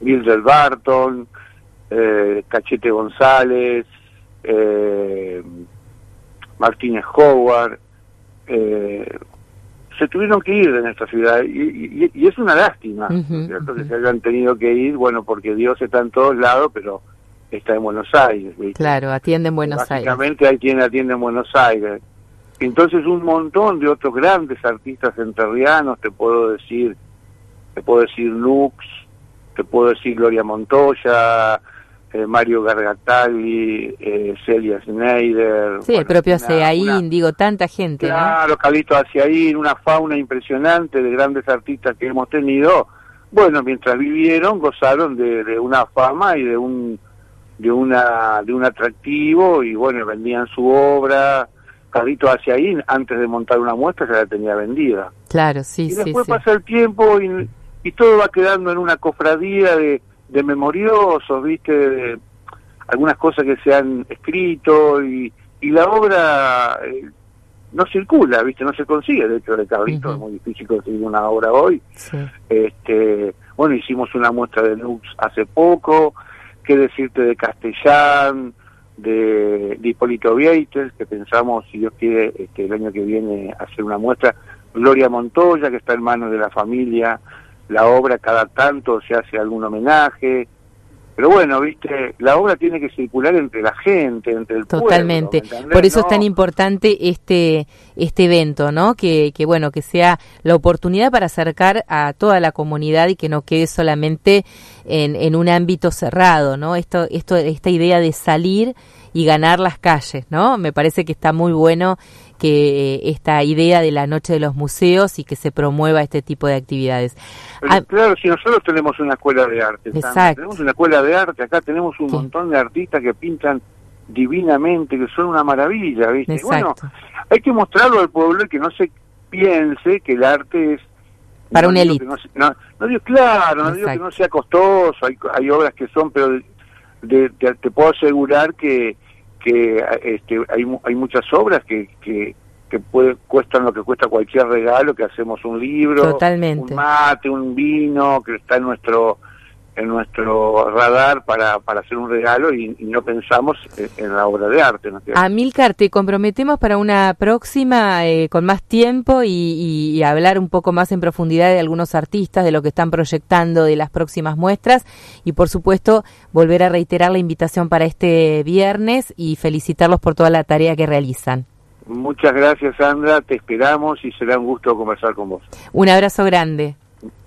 Mildred Barton, eh, Cachete González, eh, Martínez Howard, eh, se tuvieron que ir de nuestra ciudad y, y- y es una lástima, ¿no es Ujú, ¿cierto? Que se hayan tenido que ir, bueno, porque Dios está en todos lados, pero está en Buenos Aires. ¿viste? Claro, atienden Buenos Aires. Básicamente hay quien atiende en Buenos Aires. Entonces un montón de otros grandes artistas enterrianos, te puedo decir, te puedo decir Lux, te puedo decir Gloria Montoya, eh, Mario Gargatali, eh, Celia Schneider. Sí, el propio una- digo, tanta gente, ¿no? Claro, Calito hacia ahí, una fauna impresionante de grandes artistas que hemos tenido, bueno, mientras vivieron gozaron de, de una fama y de un de una de un atractivo y bueno, vendían su obra, Carrito hacia ahí, antes de montar una muestra ya la tenía vendida. Claro, sí, y sí. después pasa el tiempo y, y todo va quedando en una cofradía de, de memoriosos, viste, de algunas cosas que se han escrito y, y la obra eh, no circula, viste, no se consigue. De hecho, de es muy difícil conseguir una obra hoy. Este, bueno, hicimos una muestra de Lux hace poco, qué decirte de Castellán, de, de Hipólito Vieites, que pensamos, si Dios quiere, este, el año que viene hacer una muestra, Gloria Montoya, que está en manos de la familia, la obra cada tanto se hace algún homenaje, pero bueno, viste, la obra tiene que circular entre la gente, entre el Totalmente. pueblo. Por eso es tan importante este este evento, ¿no? Que, que bueno, que sea la oportunidad para acercar a toda la comunidad y que no quede solamente en, en un ámbito cerrado, ¿no? Esto esto esta idea de salir y ganar las calles, ¿no? Me parece que está muy bueno que esta idea de la noche de los museos y que se promueva este tipo de actividades. Pero, Ah, claro, si nosotros tenemos una escuela de arte, Exacto. tenemos una escuela de arte, acá tenemos un montón de artistas que pintan divinamente, que son una maravilla, ¿viste? Y Bueno, Exacto. hay que mostrarlo al pueblo y que no se piense que el arte es... Para no una digo élite. No, no, no digo, claro, no digo que Exacto. no sea costoso, hay, hay obras que son, pero de- te puedo asegurar que, que este, hay, hay muchas obras que... que que puede, cuestan lo que cuesta cualquier regalo, que hacemos un libro, Totalmente. un mate, un vino, que está en nuestro en nuestro radar para, para hacer un regalo y, y no pensamos en, en la obra de arte. ¿no? Amilcar, te comprometemos para una próxima eh, con más tiempo y, y- y hablar un poco más en profundidad de algunos artistas, de lo que están proyectando, de las próximas muestras y por supuesto volver a reiterar la invitación para este viernes y felicitarlos por toda la tarea que realizan. Muchas gracias, Sandra. Te esperamos y será un gusto conversar con vos. Un abrazo grande.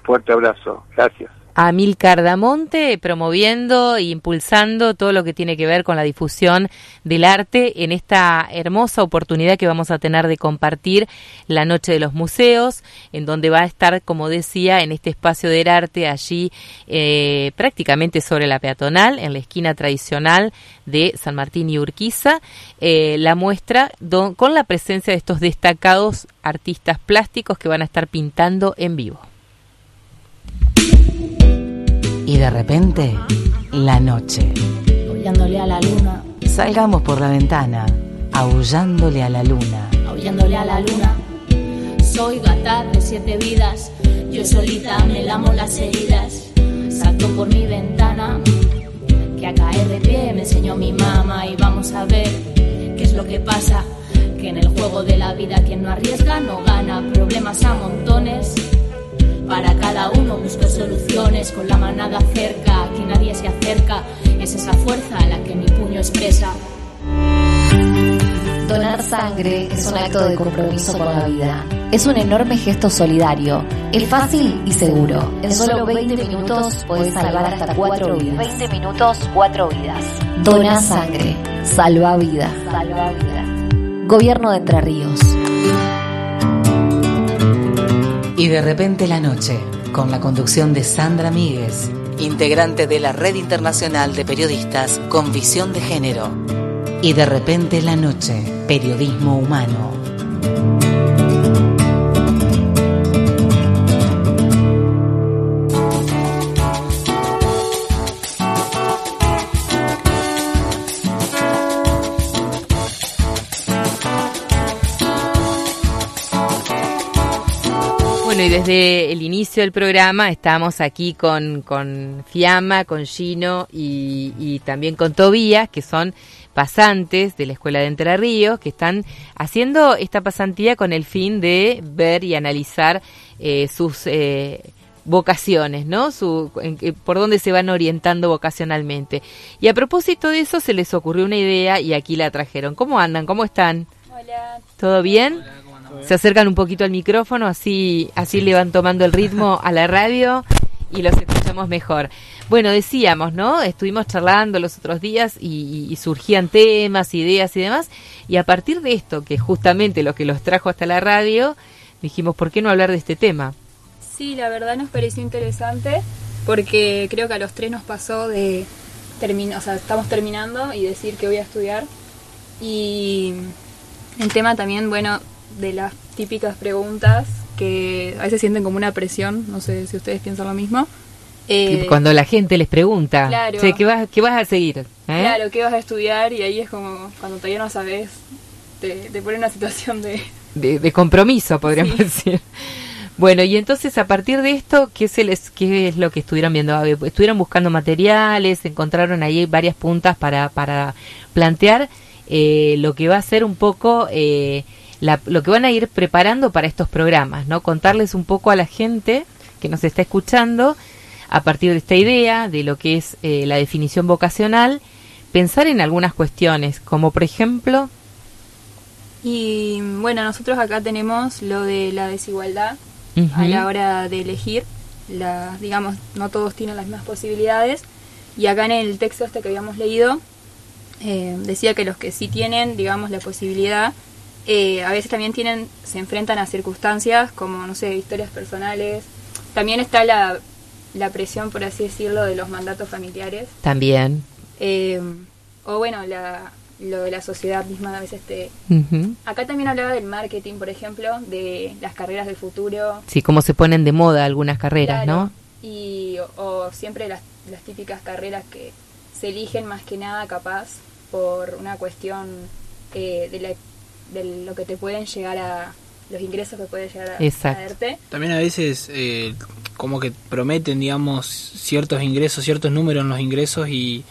Fuerte abrazo. Gracias. A Amilcar Damonte promoviendo e impulsando todo lo que tiene que ver con la difusión del arte en esta hermosa oportunidad que vamos a tener de compartir la Noche de los Museos, en donde va a estar, como decía, en este espacio del arte allí eh, prácticamente sobre la peatonal, en la esquina tradicional de San Martín y Urquiza, eh, la muestra con la presencia de estos destacados artistas plásticos que van a estar pintando en vivo. Y de repente, la noche. Aullándole a la luna, Salgamos por la ventana, aullándole a la luna. aullándole a la luna. Soy gata de siete vidas, yo solita me lamo las heridas. Salto por mi ventana, que a caer de pie me enseñó mi mamá y vamos a ver qué es lo que pasa. Que en el juego de la vida quien no arriesga no gana, problemas a montones. Para cada uno busco soluciones con la manada cerca, que nadie se acerca. Es esa fuerza la que mi puño expresa. Donar sangre es un acto de compromiso con la vida. Es un enorme gesto solidario. Es fácil y seguro. En solo 20 minutos podés salvar hasta 4 vidas. 20 minutos, 4 vidas. Dona sangre. Salva vida. Salva vida. Gobierno de Entre Ríos. Y de repente la noche, con la conducción de Sandra Míguez, integrante de la Red Internacional de Periodistas con Visión de Género. Y de repente la noche, periodismo humano. Bueno, y desde el inicio del programa estamos aquí con, con Fiamma, con Gino y, y también con Tobías, que son pasantes de la Escuela de Entre Ríos, que están haciendo esta pasantía con el fin de ver y analizar eh, sus eh, vocaciones, ¿no? Su, en- eh, por dónde se van orientando vocacionalmente. Y a propósito de eso, se les ocurrió una idea y aquí la trajeron. ¿Cómo andan? ¿Cómo están? Hola. ¿Todo bien? Se acercan un poquito al micrófono, así, así le van tomando el ritmo a la radio y los escuchamos mejor. Bueno, decíamos, ¿no? Estuvimos charlando los otros días y, y surgían temas, ideas y demás. Y a partir de esto, que es justamente lo que los trajo hasta la radio, dijimos, ¿por qué no hablar de este tema? Sí, la verdad nos pareció interesante porque creo que a los tres nos pasó de terminar, o sea, estamos terminando y decir que voy a estudiar. Y el tema también, bueno, de las típicas preguntas que a veces sienten como una presión, no sé si ustedes piensan lo mismo. Eh, Cuando la gente les pregunta, Claro. ¿qué, vas, ¿qué vas a seguir? ¿Eh? Claro, ¿qué vas a estudiar? Y ahí es como cuando todavía no sabes, te, te pone una situación de... de, de compromiso, podríamos decir. Bueno, y entonces a partir de esto, ¿qué, se les, qué es lo que estuvieron viendo? ¿Estuvieron buscando materiales? ¿Encontraron ahí varias puntas para, para plantear eh, lo que va a ser un poco eh, la- lo que van a ir preparando para estos programas? ¿no? Contarles un poco a la gente que nos está escuchando a partir de esta idea de lo que es eh, la definición vocacional, pensar en algunas cuestiones, como por ejemplo, Y bueno, nosotros acá tenemos lo de la desigualdad a la hora de elegir. La, digamos, no todos tienen las mismas posibilidades. Y acá en el texto este que habíamos leído, eh, decía que los que sí tienen, digamos, la posibilidad, eh, a veces también tienen, se enfrentan a circunstancias como, no sé, historias personales. También está la, la presión, por así decirlo, de los mandatos familiares. también. Eh, o bueno, la, lo de la sociedad misma a veces te... Acá también hablaba del marketing, por ejemplo, de las carreras del futuro. Sí, cómo se ponen de moda algunas carreras, Claro, ¿no? Y, o, o siempre las, las típicas carreras que se eligen más que nada capaz por una cuestión eh, de, la- de lo que te pueden llegar a... los ingresos que pueden llegar a, Exacto. a darte. También a veces eh, como que prometen, digamos, ciertos ingresos, ciertos números en los ingresos y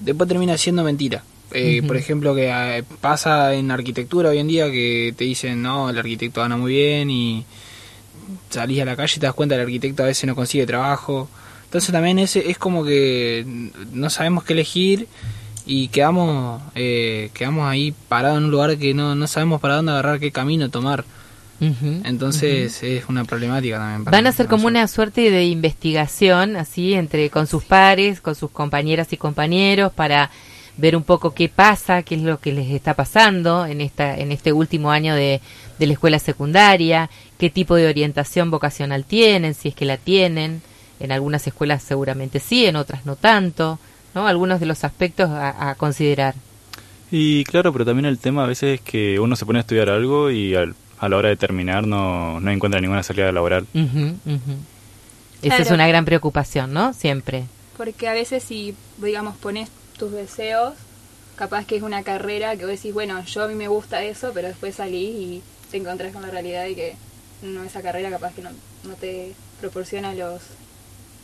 después termina siendo mentira. Eh. Por ejemplo, que eh, pasa en arquitectura hoy en día que te dicen, no, el arquitecto gana muy bien y salís a la calle y te das cuenta que el arquitecto a veces no consigue trabajo. Entonces también ese es como que no sabemos qué elegir y quedamos, eh, quedamos ahí parados en un lugar que no, no sabemos para dónde agarrar, qué camino tomar. Entonces es una problemática también. para Van a ser como una suerte de investigación, así, entre con sus pares, con sus compañeras y compañeros, para ver un poco qué pasa, qué es lo que les está pasando en esta, en este último año de, de la escuela secundaria, qué tipo de orientación vocacional tienen, si es que la tienen. En algunas escuelas seguramente sí, en otras no tanto, ¿no? Algunos de los aspectos a, a considerar. Y claro, pero también el tema a veces es que uno se pone a estudiar algo y al- a la hora de terminar no, no encuentra ninguna salida laboral. Ujú, ujú. Esa es una gran preocupación, ¿no? Siempre. Porque a veces si, digamos, pones tus deseos, capaz que es una carrera que vos decís, bueno, yo a mí me gusta eso, pero después salís y te encontrás con la realidad de que no esa carrera capaz que no, no te proporciona los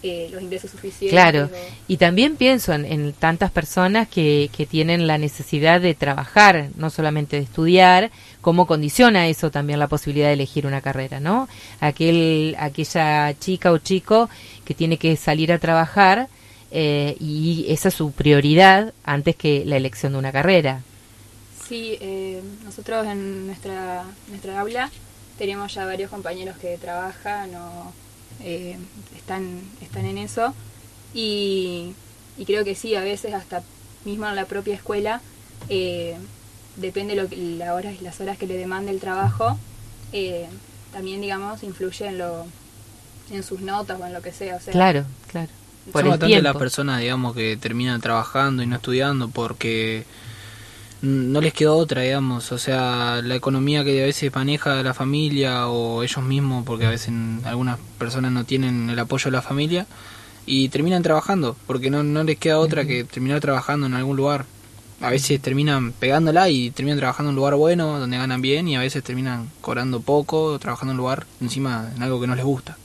eh, los ingresos suficientes. Claro, y también pienso en, en tantas personas que, que tienen la necesidad de trabajar, no solamente de estudiar, cómo condiciona eso también la posibilidad de elegir una carrera, ¿no? Aquel, aquella chica o chico que tiene que salir a trabajar eh, y esa es su prioridad antes que la elección de una carrera. Sí, eh, nosotros en nuestra, nuestra aula tenemos ya varios compañeros que trabajan o eh, están, están en eso y, y creo que sí, a veces hasta mismo en la propia escuela, eh, depende lo que, la hora, las horas que le demande el trabajo, eh, también digamos influye en, lo, en sus notas o en lo que sea. O sea Claro, claro. Por Son el bastante tiempo. las personas, digamos, que terminan trabajando y no estudiando porque no les queda otra, digamos. O sea, la economía que a veces maneja la familia o ellos mismos, porque a veces algunas personas no tienen el apoyo de la familia y terminan trabajando porque no, no les queda otra que terminar trabajando en algún lugar. A veces terminan pegándola y terminan trabajando en un lugar bueno, donde ganan bien, y a veces terminan cobrando poco, trabajando en un lugar encima en algo que no les gusta.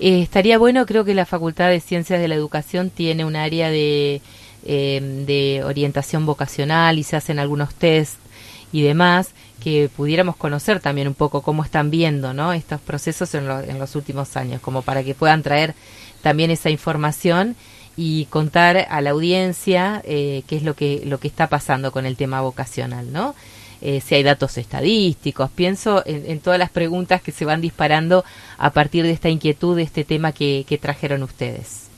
Eh, estaría bueno, creo que la Facultad de Ciencias de la Educación tiene un área de, eh, de orientación vocacional y se hacen algunos test y demás que pudiéramos conocer también un poco cómo están viendo ¿no? estos procesos en, lo- en los últimos años, como para que puedan traer también esa información y contar a la audiencia eh, qué es lo que, lo que está pasando con el tema vocacional, ¿no? Eh, si hay datos estadísticos. Pienso en, en todas las preguntas que se van disparando a partir de esta inquietud, de este tema que, que trajeron ustedes.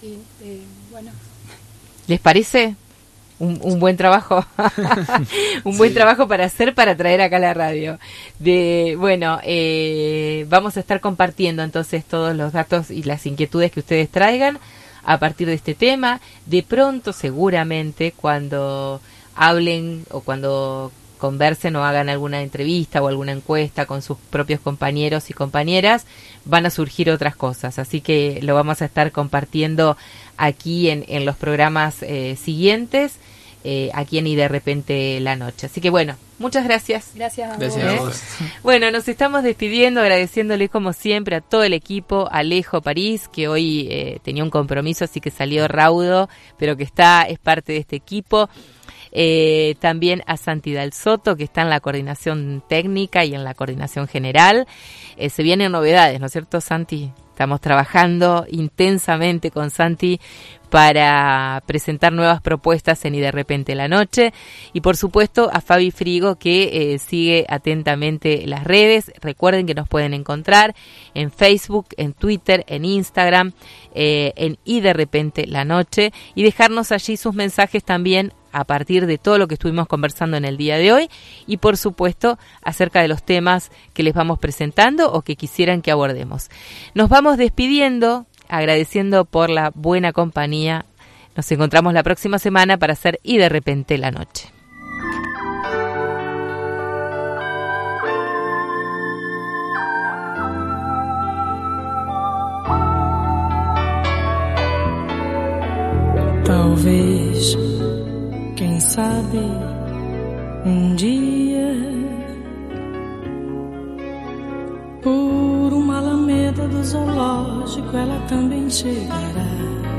Sí, eh. ¿Les parece? un, buen trabajo, *laughs* *laughs* un buen trabajo para hacer para traer acá a la radio. De bueno, eh, vamos a estar compartiendo entonces todos los datos y las inquietudes que ustedes traigan a partir de este tema. De pronto, seguramente, cuando hablen o cuando conversen o hagan alguna entrevista o alguna encuesta con sus propios compañeros y compañeras, van a surgir otras cosas. Así que lo vamos a estar compartiendo aquí en, en los programas eh, siguientes, eh, aquí en Y de repente la noche. Así que bueno, muchas gracias. Gracias a vos. Bueno, nos estamos despidiendo, agradeciéndole como siempre a todo el equipo, a Alejo París, que hoy eh, tenía un compromiso, así que salió raudo, pero que está, es parte de este equipo. Eh, también a Santi Dal Soto, que está en la coordinación técnica y en la coordinación general. Eh, se vienen novedades, ¿no es cierto, Santi? Estamos trabajando intensamente con Santi para presentar nuevas propuestas en Y de repente la noche. Y por supuesto a Fabi Frigo que eh, sigue atentamente las redes. Recuerden que nos pueden encontrar en Facebook, en Twitter, en Instagram, en Y de repente la noche y dejarnos allí sus mensajes también a partir de todo lo que estuvimos conversando en el día de hoy y por supuesto acerca de los temas que les vamos presentando o que quisieran que abordemos. Nos vamos despidiendo, agradeciendo por la buena compañía. Nos encontramos la próxima semana para hacer y de repente la noche. Quem sabe um dia por uma alameda do zoológico ela também chegará.